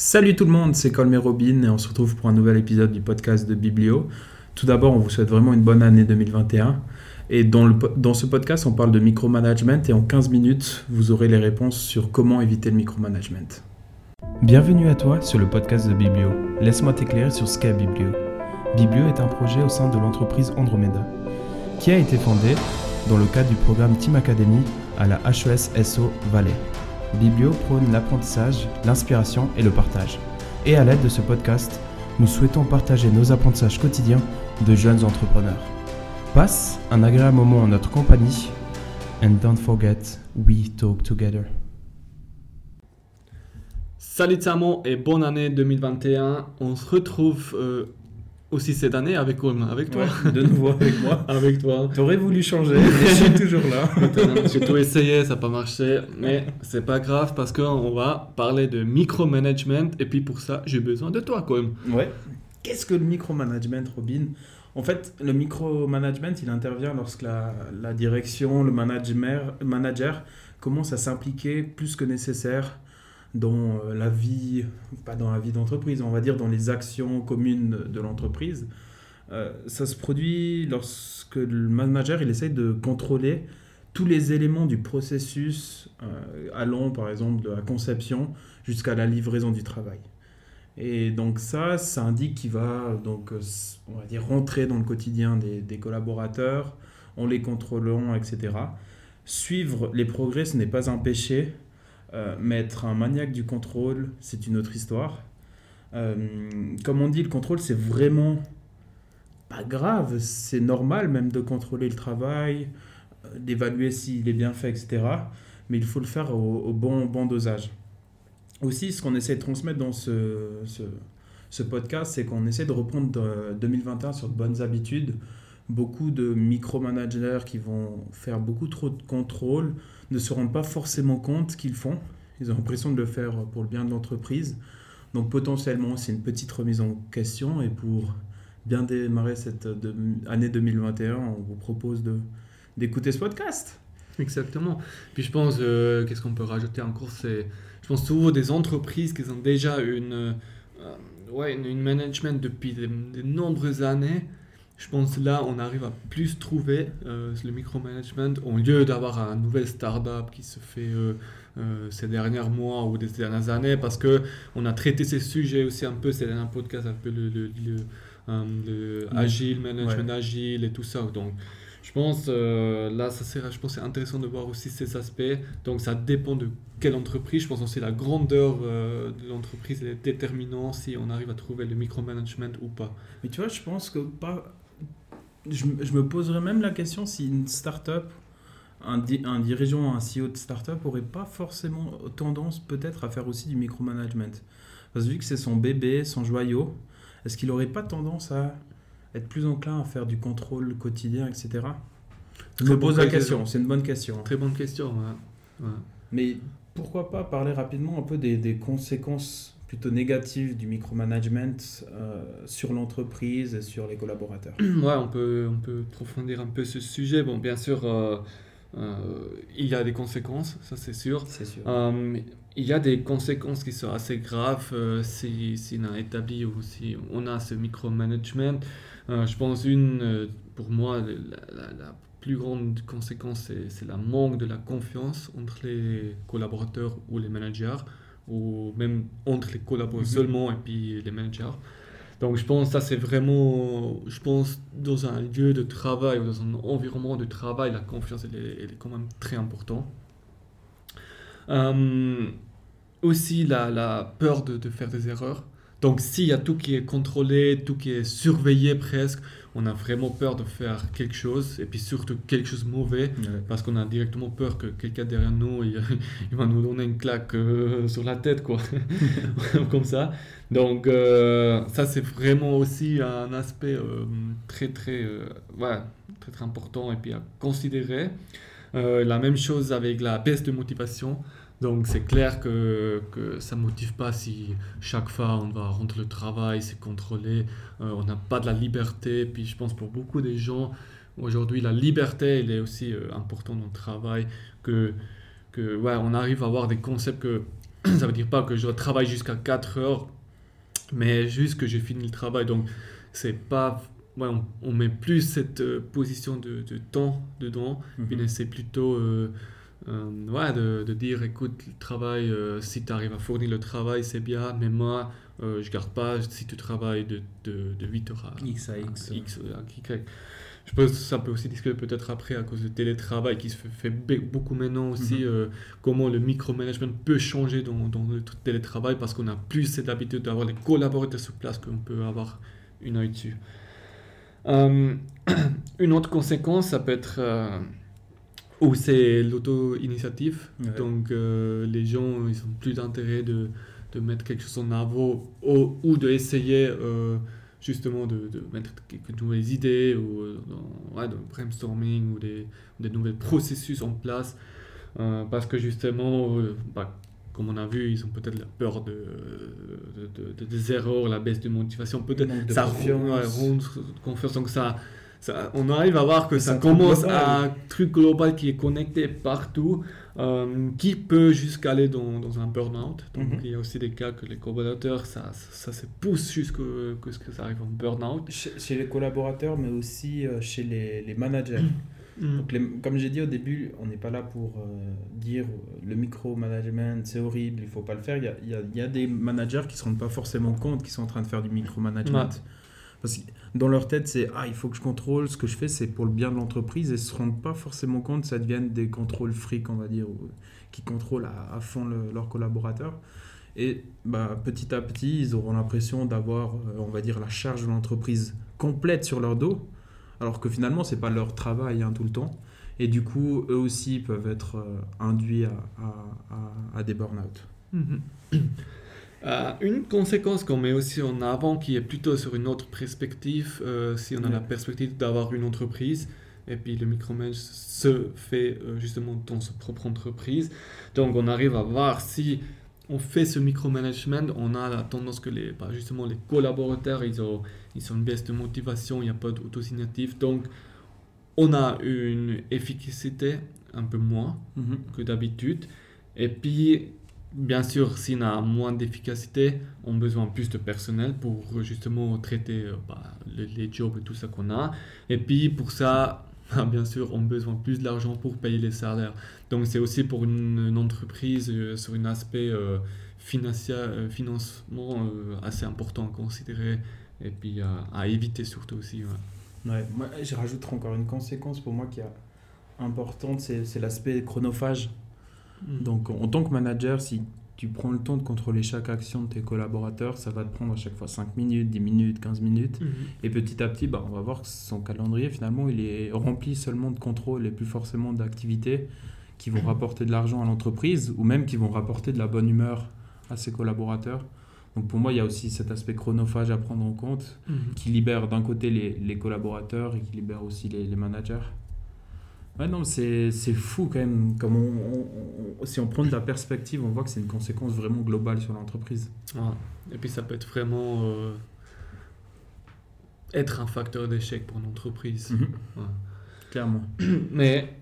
Salut tout le monde, c'est Colmé Robin et on se retrouve pour un nouvel épisode du podcast de Biblio. Tout d'abord, on vous souhaite vraiment une bonne année 2021. Et dans, ce podcast, on parle de micromanagement et en 15 minutes, vous aurez les réponses sur comment éviter le micromanagement. Bienvenue à toi sur le podcast de Biblio. Laisse-moi t'éclairer sur ce qu'est Biblio. Biblio est un projet au sein de l'entreprise Andromeda, qui a été fondé dans le cadre du programme Team Academy à la HES SO Valais. Biblio prône l'apprentissage, l'inspiration et le partage. Et à l'aide de ce podcast, nous souhaitons partager nos apprentissages quotidiens de jeunes entrepreneurs. Passe un agréable moment en notre compagnie and don't forget, we talk together. Salut Samo et bonne année 2021. On se retrouve euh, aussi cette année avec avec toi. de nouveau avec moi. avec toi. T'aurais voulu changer, mais je suis toujours là. J'ai tout essayé, ça n'a pas marché, mais c'est pas grave parce qu'on va parler de micromanagement et puis pour ça, j'ai besoin de toi quand même. Ouais. Qu'est-ce que le micromanagement, Robin? En fait, le micromanagement, il intervient lorsque la, la direction, le manager, manager commence à s'impliquer plus que nécessaire dans euh, la vie, pas dans la vie d'entreprise, on va dire dans les actions communes de l'entreprise. Euh, ça se produit lorsque le manager il essaye de contrôler tous les éléments du processus euh, allant par exemple de la conception jusqu'à la livraison du travail. Et donc ça, ça indique qu'il va donc on va dire rentrer dans le quotidien des, des collaborateurs en les contrôlant, etc. Suivre les progrès, ce n'est pas un péché, euh, mais être un maniaque du contrôle, c'est une autre histoire. Euh, comme on dit, le contrôle, c'est vraiment pas grave. C'est normal même de contrôler le travail, euh, d'évaluer s'il est bien fait, etc. Mais il faut le faire au, bon, bon dosage. Aussi, ce qu'on essaie de transmettre dans ce, ce, ce podcast, c'est qu'on essaie de reprendre 2021 sur de bonnes habitudes. Beaucoup de micromanagers qui vont faire beaucoup trop de contrôle, ne se rendent pas forcément compte qu'ils font. Ils ont l'impression de le faire pour le bien de l'entreprise. Donc potentiellement, c'est une petite remise en question. Et pour bien démarrer cette année 2021, on vous propose d'écouter ce podcast. Exactement. Puis je pense, euh, qu'est-ce qu'on peut rajouter encore? C'est, je pense souvent des entreprises qui ont déjà une, euh, ouais, une, management depuis de, nombreuses années je pense que là, on arrive à plus trouver euh, le micromanagement au lieu d'avoir un nouvel startup qui se fait euh, euh, ces derniers mois ou des dernières années parce que on a traité ces sujets aussi un peu, ces derniers podcasts, un peu le, le, le, agile, management agile et tout ça. Donc, je pense là, ça serait, je pense, c'est intéressant de voir aussi ces aspects. Donc, ça dépend de quelle entreprise. Je pense aussi la grandeur de l'entreprise est déterminant si on arrive à trouver le micromanagement ou pas. Mais tu vois, je pense que pas je, me poserais même la question si une start-up, un, un dirigeant, un CEO de start-up aurait pas forcément tendance peut-être à faire aussi du micromanagement. Parce que vu que c'est son bébé, son joyau, est-ce qu'il n'aurait pas tendance à être plus enclin à faire du contrôle quotidien, etc. Je me pose la question, c'est une bonne question. Très bonne question, Mais pourquoi pas parler rapidement un peu des, des conséquences plutôt négative du micromanagement euh, sur l'entreprise et sur les collaborateurs. Ouais, on peut, on peut approfondir un peu ce sujet. Bon, bien sûr, euh, euh, il y a des conséquences, ça c'est sûr. C'est sûr. il y a des conséquences qui sont assez graves si, si, on a établi ou si on a ce micromanagement. je pense une, pour moi, la, la plus grande conséquence, c'est la manque de la confiance entre les collaborateurs ou les managers ou même entre les collaborateurs mhm. seulement et puis les managers. Donc je pense que ça c'est vraiment, je pense dans un lieu de travail ou dans un environnement de travail, la confiance elle est, elle est quand même très importante. Euh, aussi la, la peur de, de, faire des erreurs. Donc s'il y a tout qui est contrôlé, tout qui est surveillé presque, on a vraiment peur de faire quelque chose, et puis surtout quelque chose de mauvais, parce qu'on a directement peur que quelqu'un derrière nous, il, va nous donner une claque euh, sur la tête, quoi. Comme ça. Donc euh, ça, c'est vraiment aussi un aspect euh, très, très, ouais, très, très important, et puis à considérer. la même chose avec la baisse de motivation. Donc c'est clair que, que ça ne motive pas si chaque fois on va rentrer le travail, c'est contrôlé, euh, on n'a pas de la liberté. Puis je pense pour beaucoup des gens, aujourd'hui la liberté elle est aussi euh, importante dans le travail, que, que ouais, on arrive à avoir des concepts que ça veut dire pas que je travaille jusqu'à 4 heures, mais juste que j'ai fini le travail. Donc, c'est pas. Ouais, on, on met plus cette euh, position de, de temps dedans, Mhm. mais c'est plutôt. Euh, euh, ouais, de, de dire écoute, le travail, euh, si tu arrives à fournir le travail, c'est bien, mais moi, euh, je garde pas si tu travailles de, de, de 8 heures à X à X. à X, à Y. Je pense que ça peut aussi discuter peut-être après à cause du télétravail qui se fait, fait be- beaucoup maintenant aussi, Mhm. euh, comment le micromanagement peut changer dans, dans le télétravail parce qu'on a plus cette habitude d'avoir les collaborateurs sur place qu'on peut avoir une œil dessus. Euh, une autre conséquence, ça peut être où c'est l'auto-initiative. Ouais. Donc euh, les gens, ils ont plus d'intérêt de, de mettre quelque chose en avant ou, ou de essayer euh, justement de, de mettre quelques nouvelles idées ou euh, dans, ouais, de brainstorming ou des, des nouveaux processus en place. Euh, parce que justement, bah, comme on a vu, ils ont peut-être la peur de, de- de- de- des erreurs, la baisse de motivation, peut-être de ça rend confiance. Donc ça, ça, on arrive à voir que ça commence global. à un truc global qui est connecté partout, euh, qui peut jusqu'à aller dans, dans un burn-out. Donc Mhm. il y a aussi des cas que les collaborateurs, ça, ça, se pousse jusqu'à que, ce que ça arrive en burn-out. Chez, chez les collaborateurs, mais aussi euh, chez les, les managers. Mm. Donc les- comme j'ai dit au début, on n'est pas là pour euh, dire le micromanagement c'est horrible, il faut pas le faire. Il y a, il y a- y a des managers qui se rendent pas forcément compte qu'ils sont en train de faire du micromanagement. Ouais. Parce que dans leur tête, c'est ah, il faut que je contrôle, ce que je fais, c'est pour le bien de l'entreprise et se rendent pas forcément compte que ça devienne des contrôles fric, on va dire, qui contrôlent à, fond le- leurs collaborateurs. Et bah, petit à petit, ils auront l'impression d'avoir, euh, on va dire, la charge de l'entreprise complète sur leur dos, alors que finalement, c'est pas leur travail hein, tout le temps. Et du coup, eux aussi peuvent être euh, induits à, à- des burn-out. Mhm. Euh, une conséquence qu'on met aussi en avant, qui est plutôt sur une autre perspective, euh, si on a la perspective d'avoir une entreprise, et puis le micromanage se fait euh, justement dans sa propre entreprise. Donc on arrive à voir si on fait ce micromanagement, on a la tendance que les, bah, justement les collaborateurs, ils ont, ils ont une baisse de motivation, il n'y a pas d'autosignatif. Donc on a une efficacité un peu moins que d'habitude. Et puis, bien sûr, si on a moins d'efficacité, on a besoin plus de personnel pour justement traiter euh, bah, les, jobs et tout ça qu'on a. Et puis, pour ça, bah, bien sûr, on a besoin plus d'argent pour payer les salaires. Donc, c'est aussi pour une, entreprise euh, sur un aspect euh, euh, financement assez important à considérer et puis à éviter surtout aussi. ouais. Moi, je rajouterai encore une conséquence pour moi qui est importante, c'est l'aspect chronophage. Donc, en tant que manager, si tu prends le temps de contrôler chaque action de tes collaborateurs, ça va te prendre à chaque fois 5 minutes, 10 minutes, 15 minutes. Mhm. Et petit à petit, bah, on va voir que son calendrier, finalement, il est rempli seulement de contrôles et plus forcément d'activités qui vont rapporter de l'argent à l'entreprise ou même qui vont rapporter de la bonne humeur à ses collaborateurs. Donc, pour moi, il y a aussi cet aspect chronophage à prendre en compte Mhm. qui libère d'un côté les, les collaborateurs et qui libère aussi les, les managers. Ouais, non, c'est fou quand même. Comme on, si on prend de la perspective, on voit que c'est une conséquence vraiment globale sur l'entreprise. Ouais. Et puis ça peut être vraiment euh, être un facteur d'échec pour une entreprise. Ouais. Clairement. Mais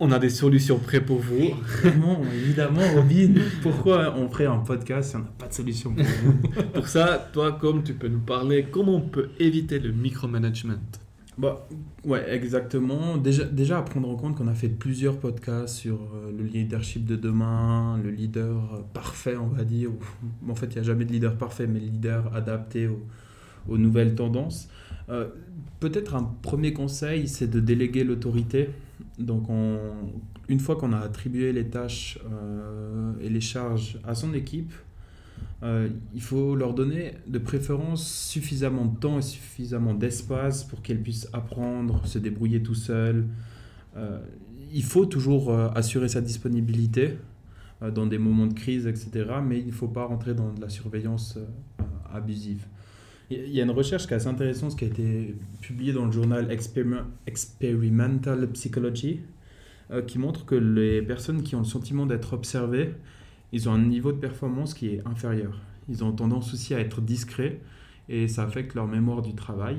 on a des solutions prêtes pour vous. Évidemment, évidemment, Robin. Pourquoi on ferait un podcast si on n'a pas de solution pour vous? Pour ça, toi, comme tu peux nous parler, comment on peut éviter le micromanagement? Bah, ouais, exactement. Déjà, déjà à prendre en compte qu'on a fait plusieurs podcasts sur euh, le leadership de demain, le leader euh, parfait, on va dire. en fait, il n'y a jamais de leader parfait, mais le leader adapté aux, nouvelles tendances. Euh, Peut-être un premier conseil, c'est de déléguer l'autorité. Donc, on- une fois qu'on a attribué les tâches et les charges à son équipe, euh, il faut leur donner de préférence suffisamment de temps et suffisamment d'espace pour qu'elles puissent apprendre, se débrouiller tout seules. Euh, il faut toujours euh, assurer sa disponibilité dans des moments de crise, etc. Mais il ne faut pas rentrer dans de la surveillance abusive. Il y a une recherche qui est assez intéressante qui a été publiée dans le journal Experiment- Experimental Psychology qui montre que les personnes qui ont le sentiment d'être observées, ils ont un niveau de performance qui est inférieur. Ils ont tendance aussi à être discrets et ça affecte leur mémoire du travail.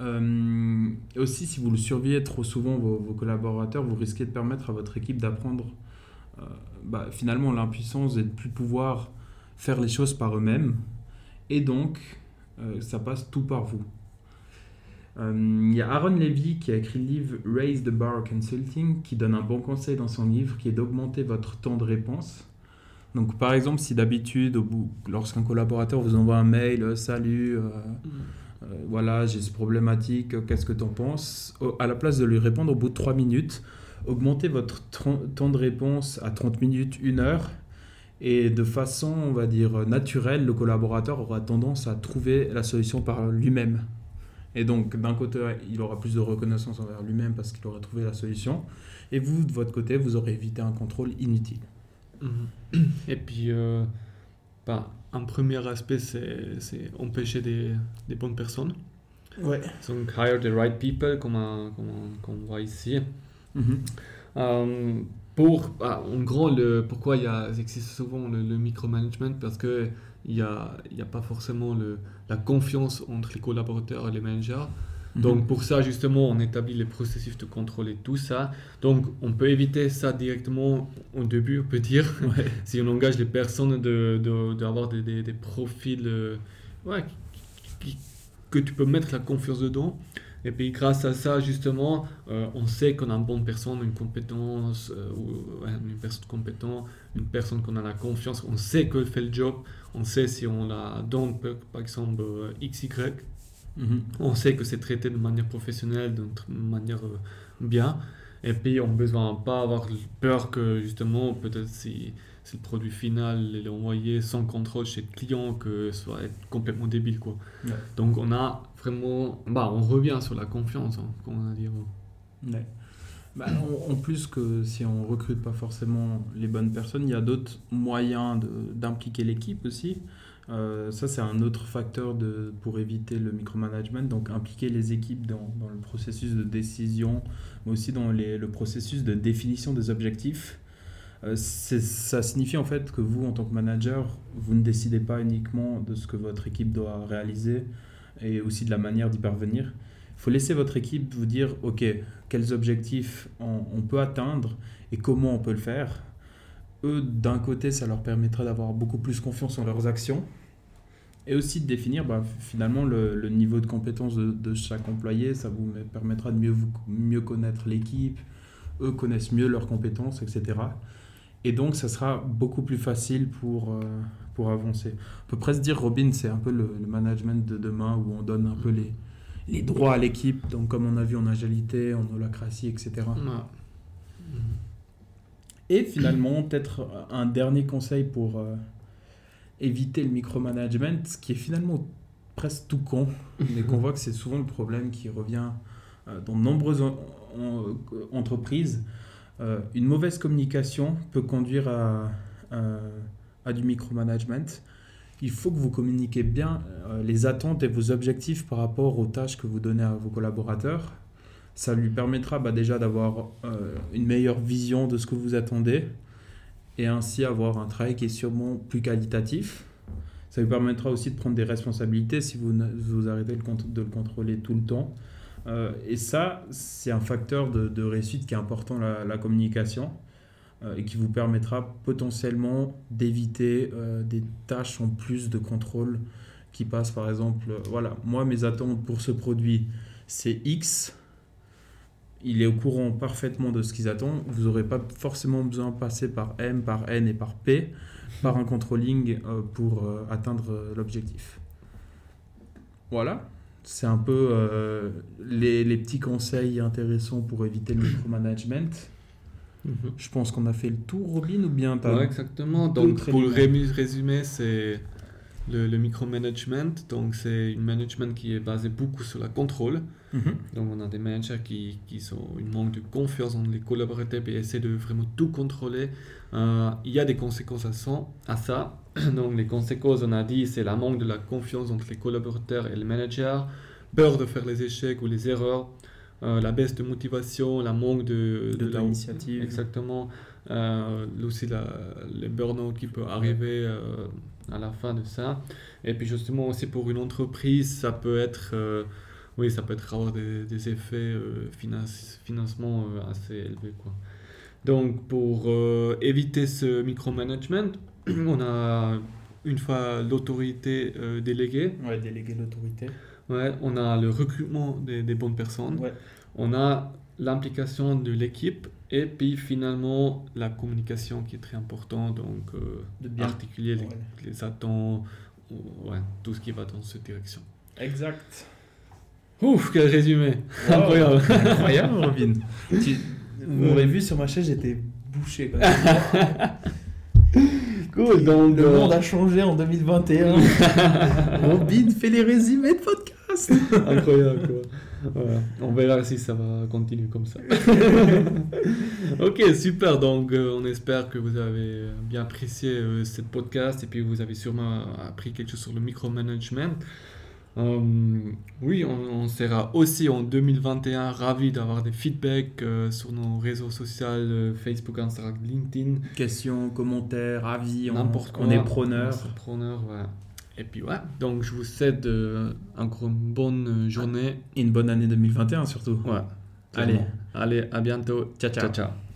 Euh, aussi, si vous le surveillez trop souvent, vos, collaborateurs, vous risquez de permettre à votre équipe d'apprendre euh, bah, finalement l'impuissance est de plus pouvoir faire les choses par eux-mêmes. Et donc, euh, ça passe tout par vous. Euh, Il y a Aaron Levy qui a écrit le livre Raise the Bar Consulting qui donne un bon conseil dans son livre qui est d'augmenter votre temps de réponse. Donc par exemple, si d'habitude, lorsqu'un collaborateur vous envoie un mail, euh, salut, euh, euh, voilà, j'ai ce problématique, qu'est-ce que tu en penses À la place de lui répondre au bout de 3 minutes, augmentez votre temps de réponse à 30 minutes, 1 heure. Et de façon, on va dire, naturelle, le collaborateur aura tendance à trouver la solution par lui-même. Et donc, d'un côté, il aura plus de reconnaissance envers lui-même parce qu'il aura trouvé la solution. Et vous, de votre côté, vous aurez évité un contrôle inutile. Mhm. Et puis, euh, bah, un premier aspect, c'est c'est empêcher des, des bonnes personnes. Ouais. Donc, hire the right people, comme, on- comme comme on voit ici. Mhm. Euh, pour, ah, en gros, le, pourquoi il, y a, il existe souvent le, le micromanagement Parce qu'il n'y a, il y a pas forcément le, la confiance entre les collaborateurs et les managers. Donc pour ça, justement, on établit les processus de contrôle et tout ça. Donc on peut éviter ça directement au début, on peut dire, Ouais. si on engage les personnes de, de- d'avoir des, des, des profils euh, ouais, qui- qui- que tu peux mettre la confiance dedans. Et puis grâce à ça, justement, euh, on sait qu'on a une bonne personne, une compétence, euh, ou, ouais, une personne compétente, une personne qu'on a la confiance, on sait qu'elle fait le job, on sait si on la donne, par exemple, euh, XY, Mhm. on sait que c'est traité de manière professionnelle, de manière euh, bien. Et puis, on ne besoin pas avoir peur que, justement, peut-être si, si le produit final est envoyé sans contrôle chez le client, que ce soit être complètement débile. Quoi. Ouais. Donc, on a vraiment. Bah, on revient sur la confiance, hein, comme on a dit avant. Ouais. Bah, en, en plus que si on recrute pas forcément les bonnes personnes, il y a d'autres moyens d'impliquer l'équipe aussi. Euh, ça, c'est un autre facteur de, pour éviter le micromanagement. Donc, impliquer les équipes dans, dans le processus de décision, mais aussi dans les- le processus de définition des objectifs. Euh, ça signifie en fait que vous, en tant que manager, vous ne décidez pas uniquement de ce que votre équipe doit réaliser et aussi de la manière d'y parvenir. Il faut laisser votre équipe vous dire, OK, quels objectifs on, peut atteindre et comment on peut le faire. Eux, d'un côté, ça leur permettra d'avoir beaucoup plus confiance en leurs actions et aussi de définir bah, finalement le, niveau de compétence de, chaque employé. Ça vous met- permettra de mieux connaître l'équipe. Eux connaissent mieux leurs compétences, etc. Et donc, ça sera beaucoup plus facile pour, euh, pour avancer. On peut presque dire, Robin, c'est un peu le, le management de demain où on donne un peu les, les droits à l'équipe. Donc, comme on a vu en agilité, en holacratie, etc. Ouais. Et finalement, peut-être un dernier conseil pour euh, éviter le micromanagement, ce qui est finalement presque tout con, mais qu'on voit que c'est souvent le problème qui revient euh, dans de nombreuses en- en- entreprises. Euh, une mauvaise communication peut conduire à, du micromanagement. Il faut que vous communiquiez bien euh, les attentes et vos objectifs par rapport aux tâches que vous donnez à vos collaborateurs. Ça lui permettra bah, déjà d'avoir euh, une meilleure vision de ce que vous attendez et ainsi avoir un travail qui est sûrement plus qualitatif. Ça lui permettra aussi de prendre des responsabilités si vous, vous arrêtez de le contrôler tout le temps. Euh, et ça, c'est un facteur de, réussite qui est important, la, communication, euh, et qui vous permettra potentiellement d'éviter euh, des tâches en plus de contrôle qui passent par exemple, voilà, moi mes attentes pour ce produit, c'est X, il est au courant parfaitement de ce qu'ils attendent. Vous n'aurez pas forcément besoin de passer par M, par N et par P, par un controlling pour atteindre l'objectif. Voilà, c'est un peu euh, les, les petits conseils intéressants pour éviter le micromanagement. Mhm. Je pense qu'on a fait le tour, Robin, ou bien Ouais, exactement. Donc, pour le résumer, c'est le, le micromanagement. Donc, c'est une management qui est basé beaucoup sur la contrôle. Mhm. Donc, on a des managers qui, qui sont une manque de confiance dans les collaborateurs et essaient de vraiment tout contrôler. Euh, il y a des conséquences. À ça. Donc, les conséquences, on a dit, c'est la manque de la confiance entre les collaborateurs et les managers, peur de faire les échecs ou les erreurs, euh, la baisse de motivation, la manque de, De la- l'initiative. Exactement. Euh, aussi la, le burn-out qui peut arriver euh, à la fin de ça. Et puis justement aussi pour une entreprise, ça peut être, euh, oui, ça peut être avoir des, des effets finance, financement assez élevés. Quoi. Donc, pour éviter ce micromanagement, on a une fois l'autorité euh, déléguée, Ouais, déléguer l'autorité. ouais, on a le recrutement des, des bonnes personnes, Ouais. on a l'implication de l'équipe et puis finalement la communication qui est très importante, donc euh, De bien. articuler les, Ouais. les attentes, euh, ouais, tout ce qui va dans cette direction. Exact. Ouf, quel résumé Wow. Incroyable Incroyable, Robin. Tu- Vous m'aurez vu sur ma chaise, j'étais bouché. quand même. Cool, donc... Le euh, monde a changé en 2021. Robin fait les résumés de podcast. Incroyable, quoi. Voilà. On verra si ça va continuer comme ça. ok, super. Donc, euh, on espère que vous avez bien apprécié euh, cette podcast et puis vous avez sûrement appris quelque chose sur le micromanagement. Euh, oui, on, on sera aussi en 2021 ravis d'avoir des feedbacks euh, sur nos réseaux sociaux, euh, Facebook, Instagram, LinkedIn. Questions, commentaires, avis, on, N'importe quoi. on est preneur. On est preneur, voilà. Et puis, ouais. Donc, je vous souhaite encore une bonne journée. Et une bonne année 2021 surtout. Ouais. Allez. Allez, à bientôt. Ciao, ciao. ciao. ciao.